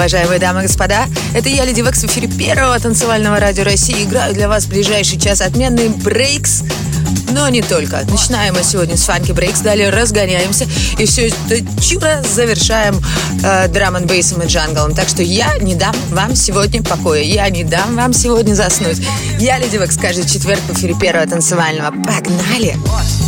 Уважаемые дамы и господа. Это я, Леди Векс, в эфире первого танцевального радио России. Играю для вас в ближайший час отменный брейкс. Но не только. Начинаем мы сегодня с фанки брейкс, далее разгоняемся и все это чудо завершаем э, драм бейсом и джанглом. Так что я не дам вам сегодня покоя. Я не дам вам сегодня заснуть. Я, Леди Векс, каждый четверг в эфире первого танцевального. Погнали! Погнали!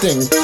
Something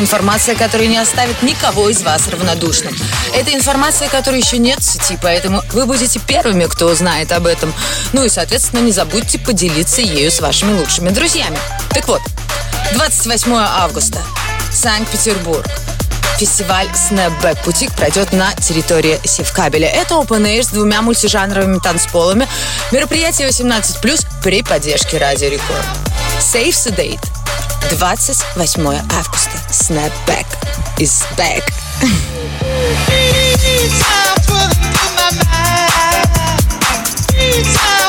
информация, которая не оставит никого из вас равнодушным. Это информация, которой еще нет в сети, поэтому вы будете первыми, кто узнает об этом. Ну и, соответственно, не забудьте поделиться ею с вашими лучшими друзьями. Так вот, 28 августа, Санкт-Петербург. Фестиваль Snapback Бутик пройдет на территории Севкабеля. Это Open Air с двумя мультижанровыми танцполами. Мероприятие 18+, при поддержке Радио Рекорд. Save the date. 28 августа. Snapback is back. Time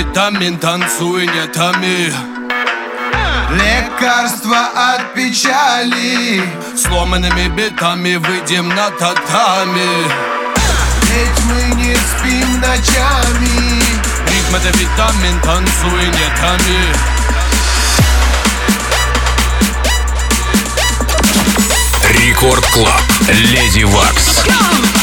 витамин, танцуй не томи Лекарство от печали. Сломанными битами выйдем на татами. Ведь мы не спим ночами. Ритм это витамин, танцуй не томи Рекорд Клаб. Леди Вакс. больше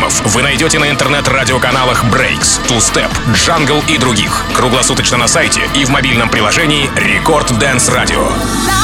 ритмов вы найдете на интернет-радиоканалах Breaks, Two Step, Jungle и других. Круглосуточно на сайте и в мобильном приложении Рекорд Dance Radio.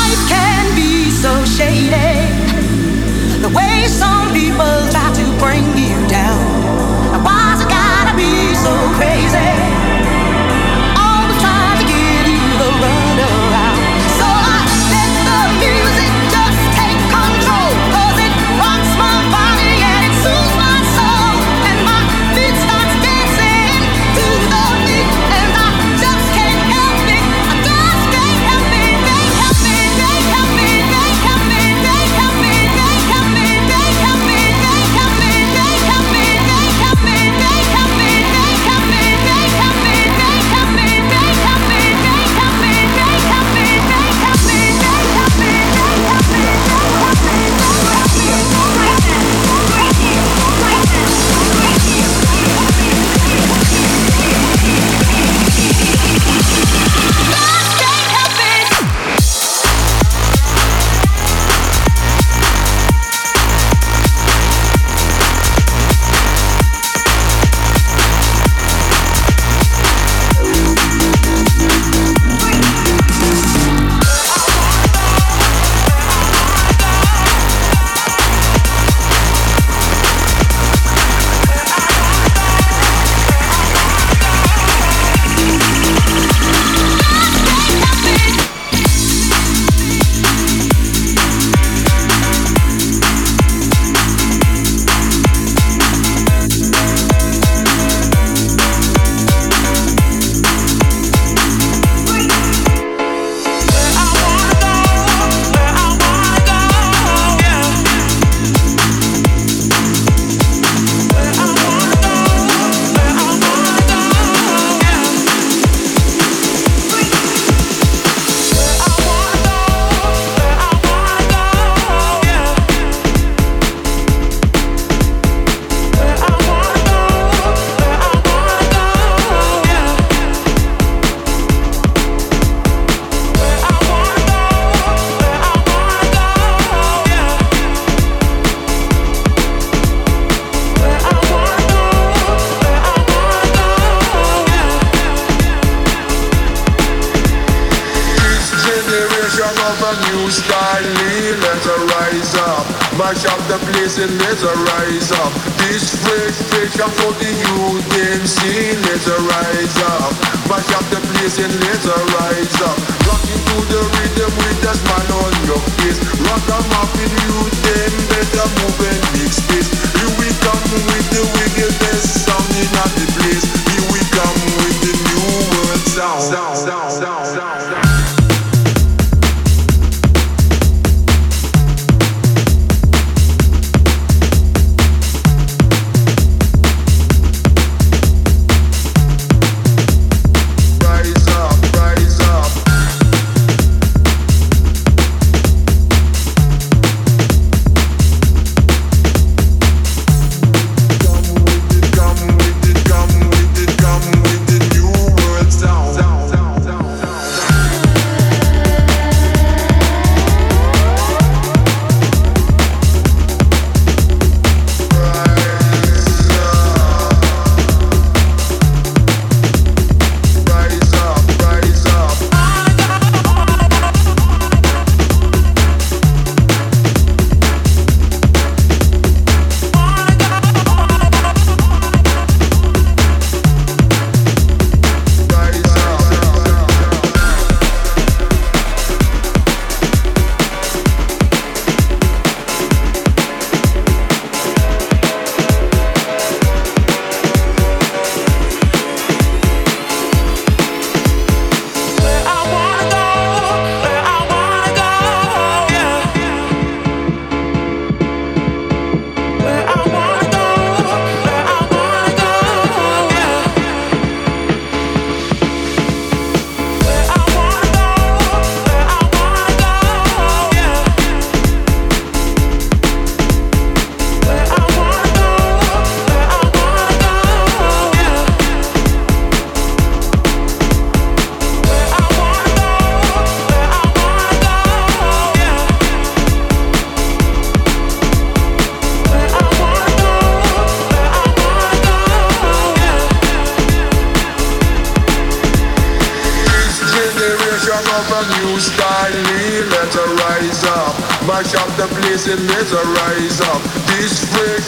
Rise up. This fresh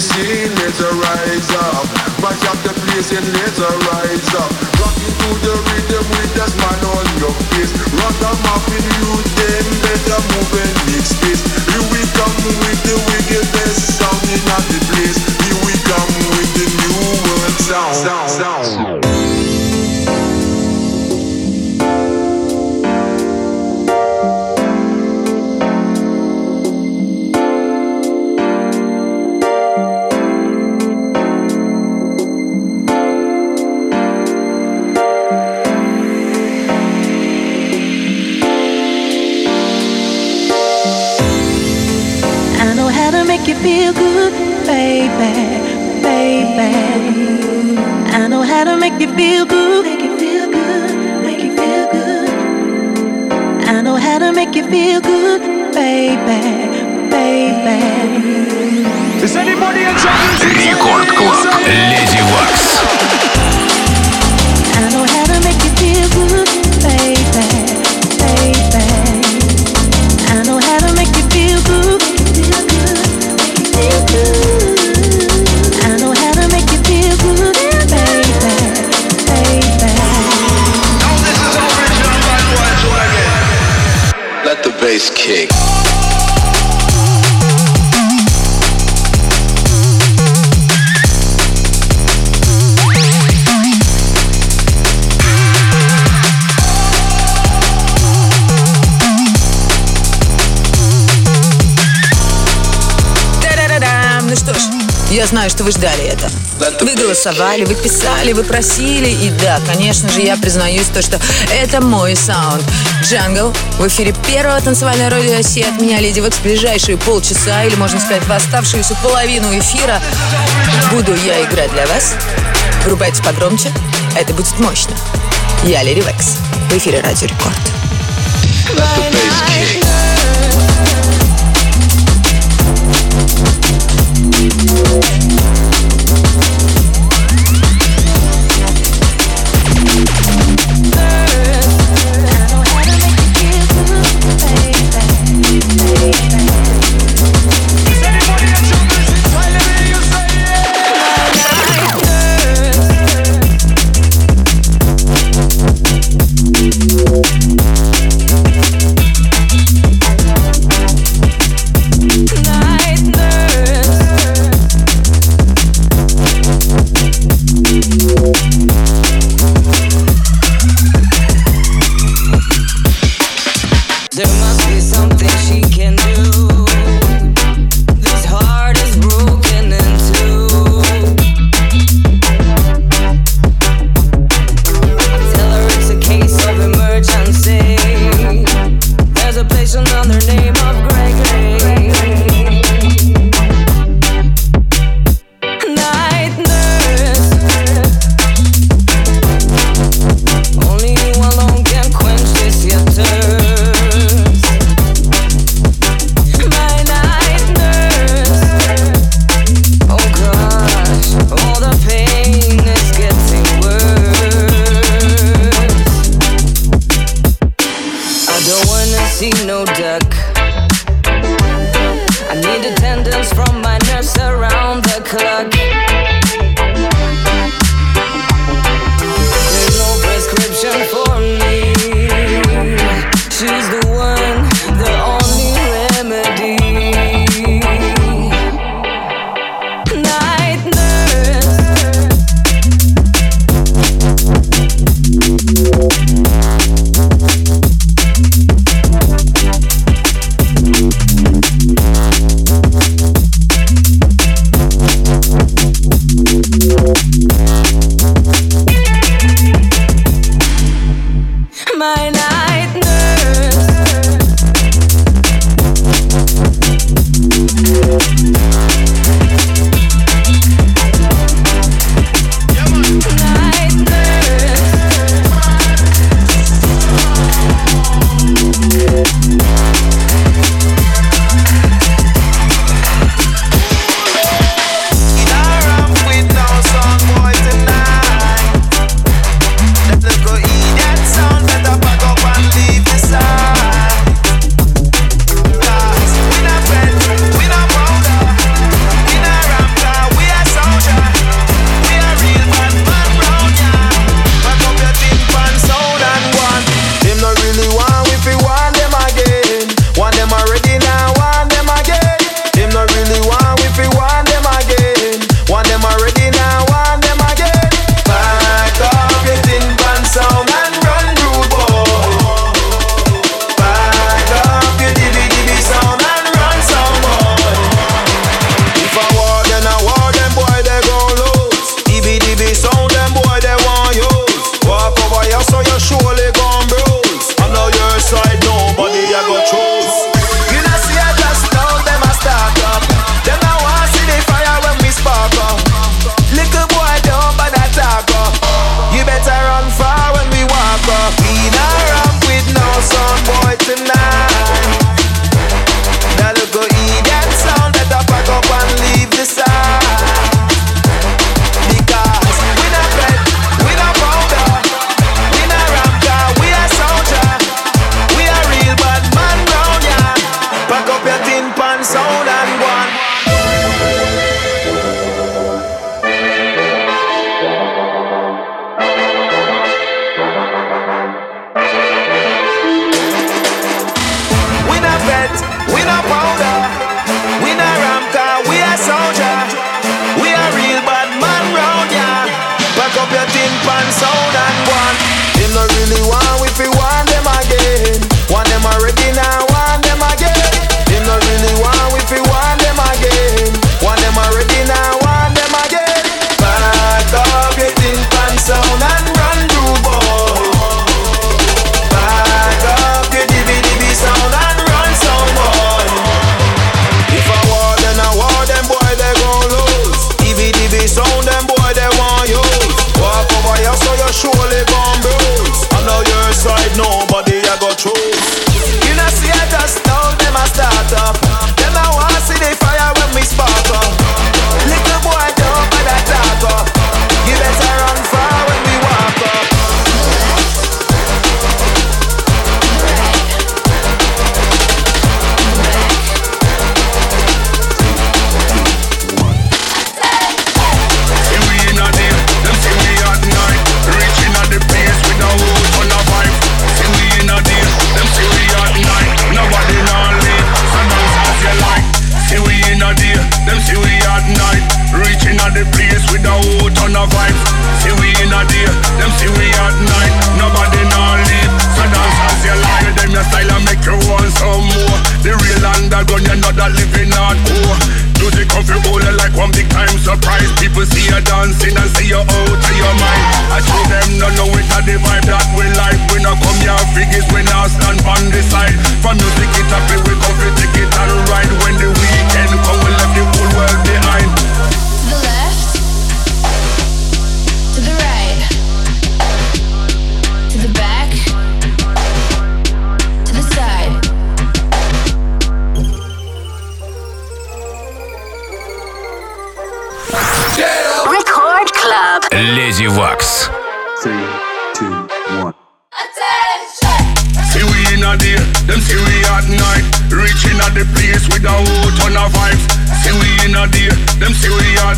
scene, let's rise up. Mash up the place and let's rise up. To the rhythm with smile on your face. Better move space. Here we come with the wickedest sound in the place. feel good, make you feel good, make you feel good. I know how to make you feel good, baby, baby. Is anybody in trouble? Рекорд Клаб. Леди Вакс. я знаю, что вы ждали это. Вы голосовали, вы писали, вы просили. И да, конечно же, я признаюсь то, что это мой саунд. Джангл в эфире первого танцевального радио России от меня, Леди Векс, ближайшие полчаса, или, можно сказать, в оставшуюся половину эфира буду я играть для вас. Врубайте погромче, это будет мощно. Я Леди Векс в эфире Радио Рекорд. mine.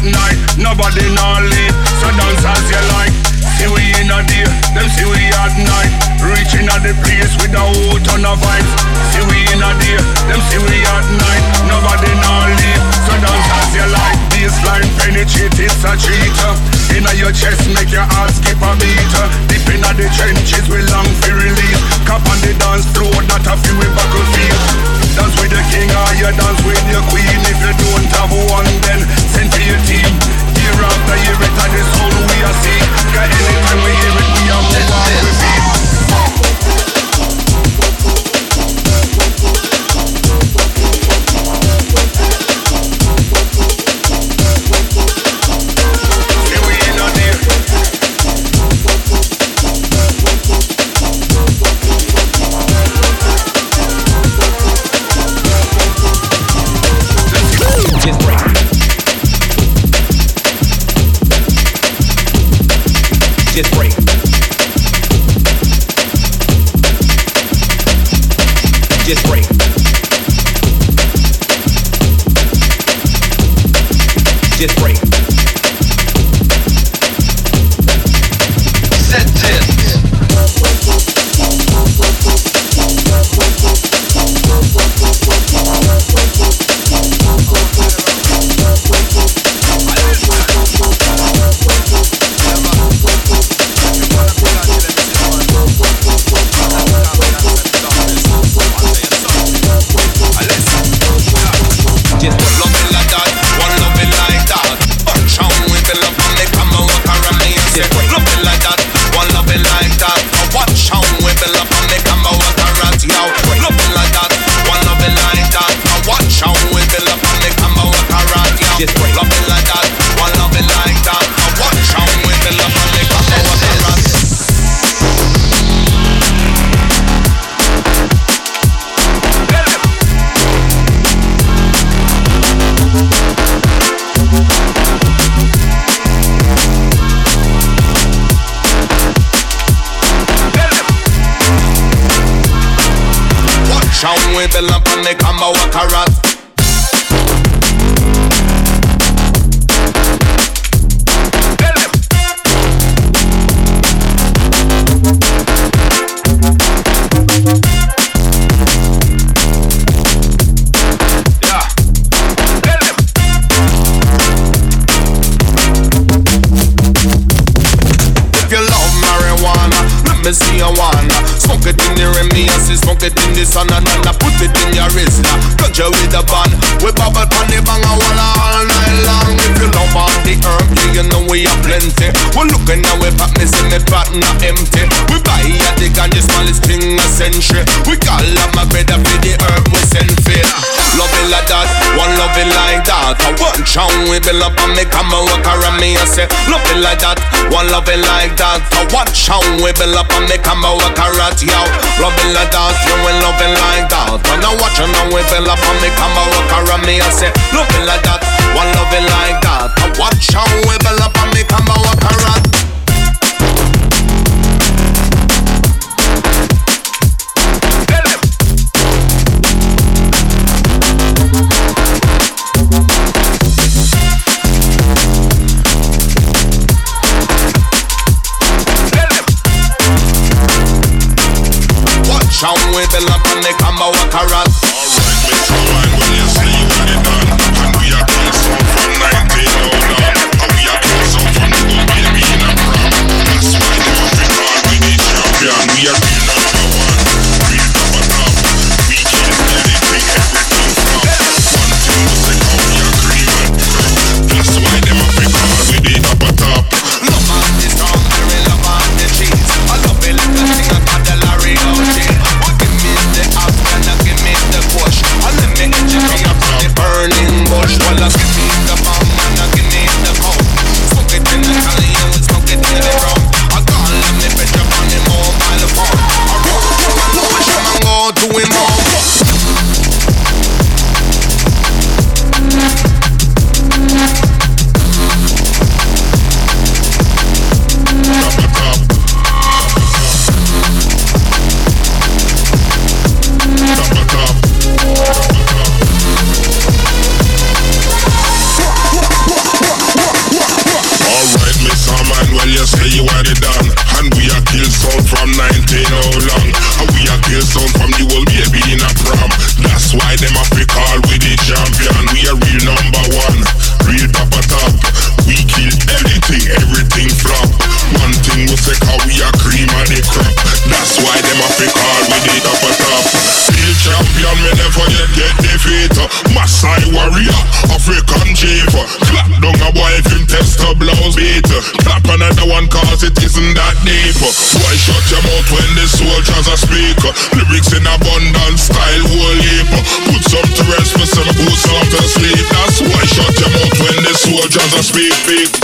Night. Nobody not leave, so dance as you like. See we in a day, them see we at night. Reaching at the place with a whole ton of vibes. See we in a day, them see we at night. Nobody not leave, so dance as you like. Bassline penetrate, it's a cheater. Inna your chest, make your heart skip a beat. Deep inna the trenches, we long for release. Cap on the dance floor, not a few we battlefield. Dance with the king ah, or you dance with your queen. If you don't have one, then send to your team. Year after year, it a the sound we are see. Cause anytime we hear it, we are move Watch out with the lamp and they come walk around. It in the sun and then I put it in your wrist now Ganja with a band, we bubble pan the bang and walla all night long. If you love all the yeah, you know we have plenty. We looking now we pop me see me not empty. We buy at the ganja smallest thing a century. We call up my brother for the herb we send for. Love it like that, one love it like that. I want chow we build up and come and walk around me and say. Love it like that, one love it like that. I want chow we build up and come and walk around you Love it like that, you will love it like that. And I watch and we build up and come and walk around me and say. Love it like that, one love it like that. I watch how we build up and me come and walk around speak, speak.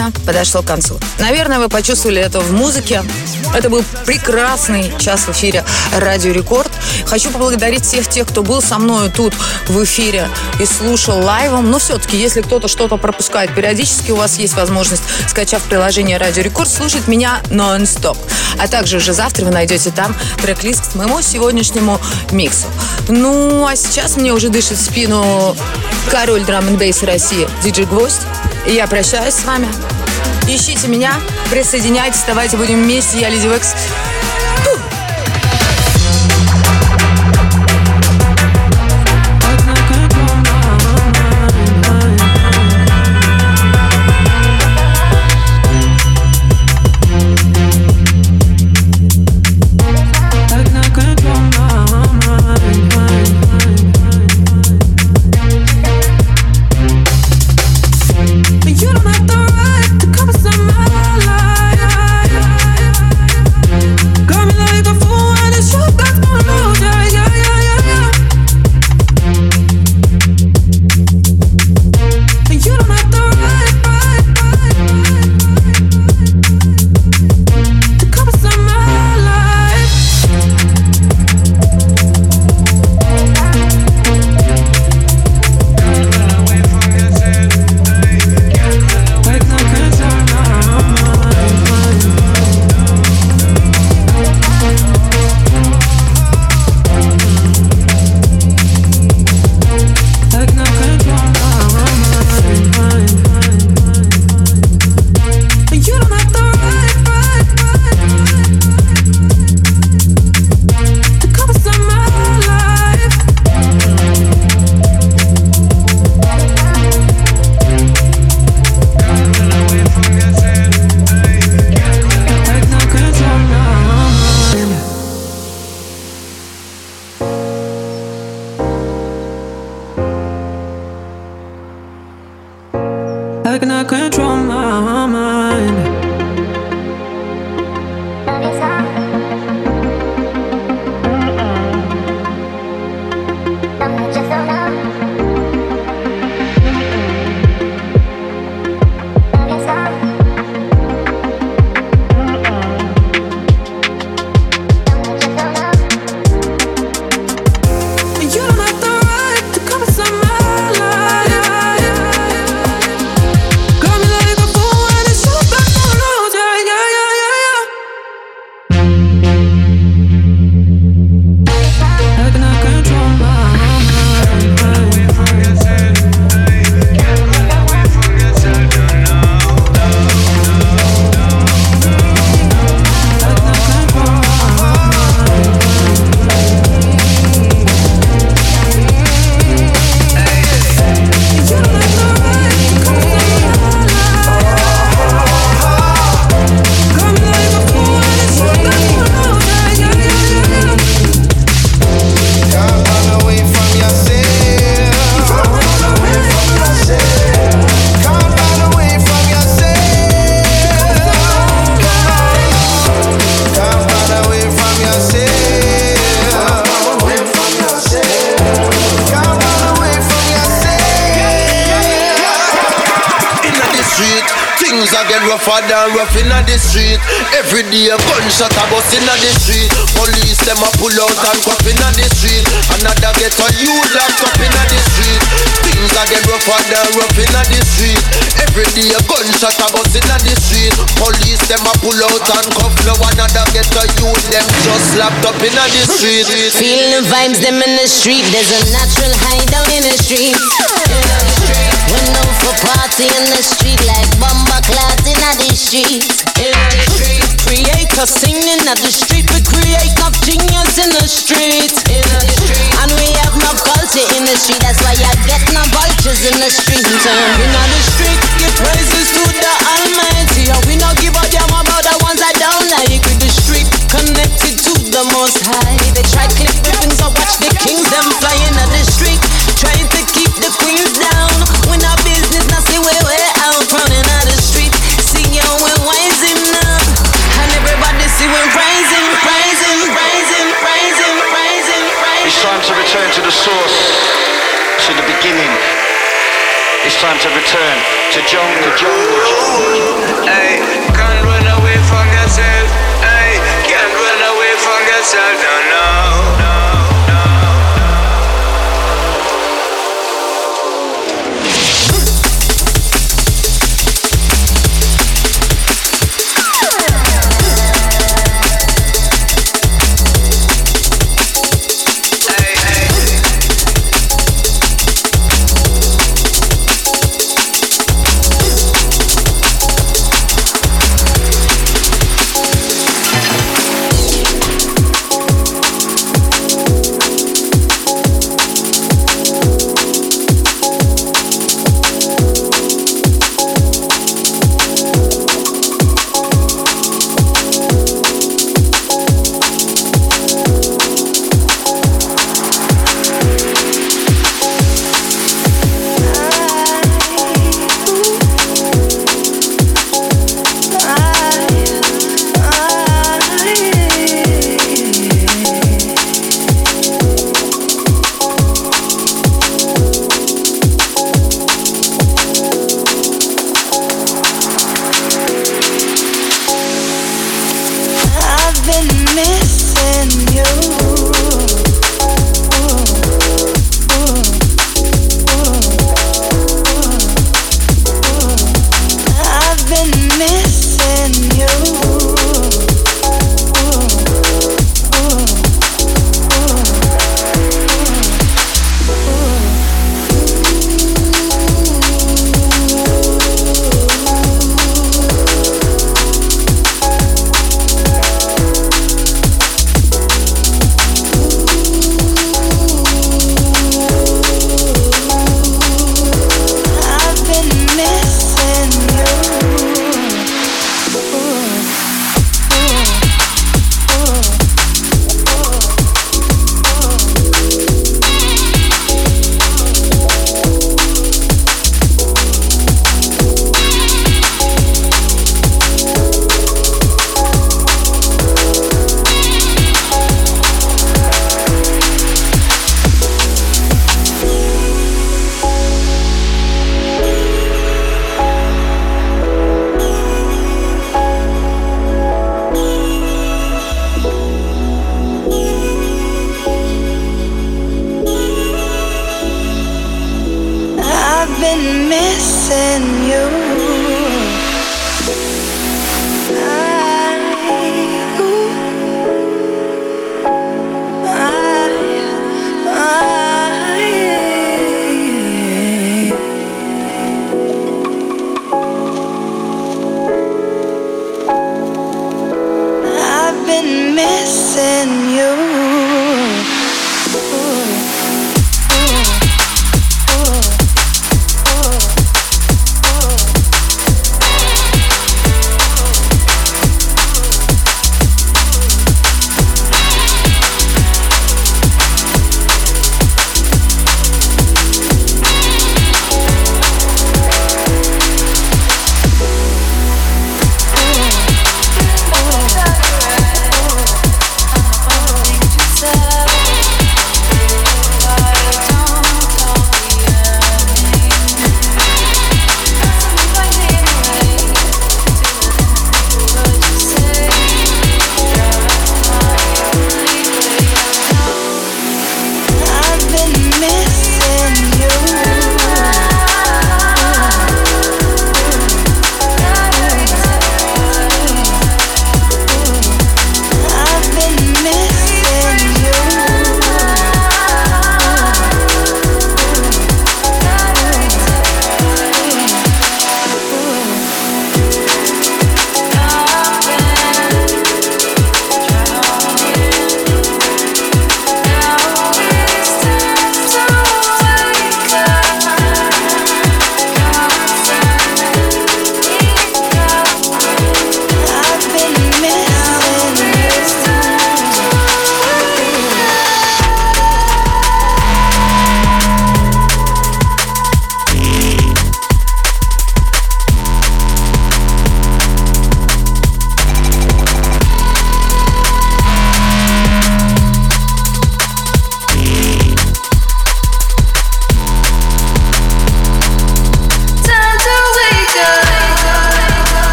время подошло к концу. Наверное, вы почувствовали это в музыке. Это был прекрасный час в эфире «Радио Рекорд». Хочу поблагодарить всех тех, кто был со мной тут в эфире и слушал лайвом. Но все-таки, если кто-то что-то пропускает, периодически у вас есть возможность, скачав приложение «Радио Рекорд», слушать меня нон-стоп. А также уже завтра вы найдете там трек-лист к моему сегодняшнему миксу. Ну, а сейчас мне уже дышит в спину король драм н России Диджей Гвоздь. И я прощаюсь с вами. Ищите меня, присоединяйтесь, давайте будем вместе. Я Леди Векс. street. Feeling vibes, them in the street. There's a natural high down in the street. Went out for party in the street like bomba clouds in the street. Creator singing at the street, we create of genius in the street. And we have no culture in the street, that's why I get no vultures in the street. In the street, give praises to the Almighty, and we no give a damn about the Most High. They try clip whippings, I watch the kings them flying at the street, trying to keep the queens down. When our business, now see where we're out, running out the street. See you, we're rising up, and everybody see we're rising, rising, rising, rising, rising, rising. It's time to return to the source, to the beginning. It's time to return to jungle, jungle, jungle. Away from yourself.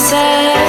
said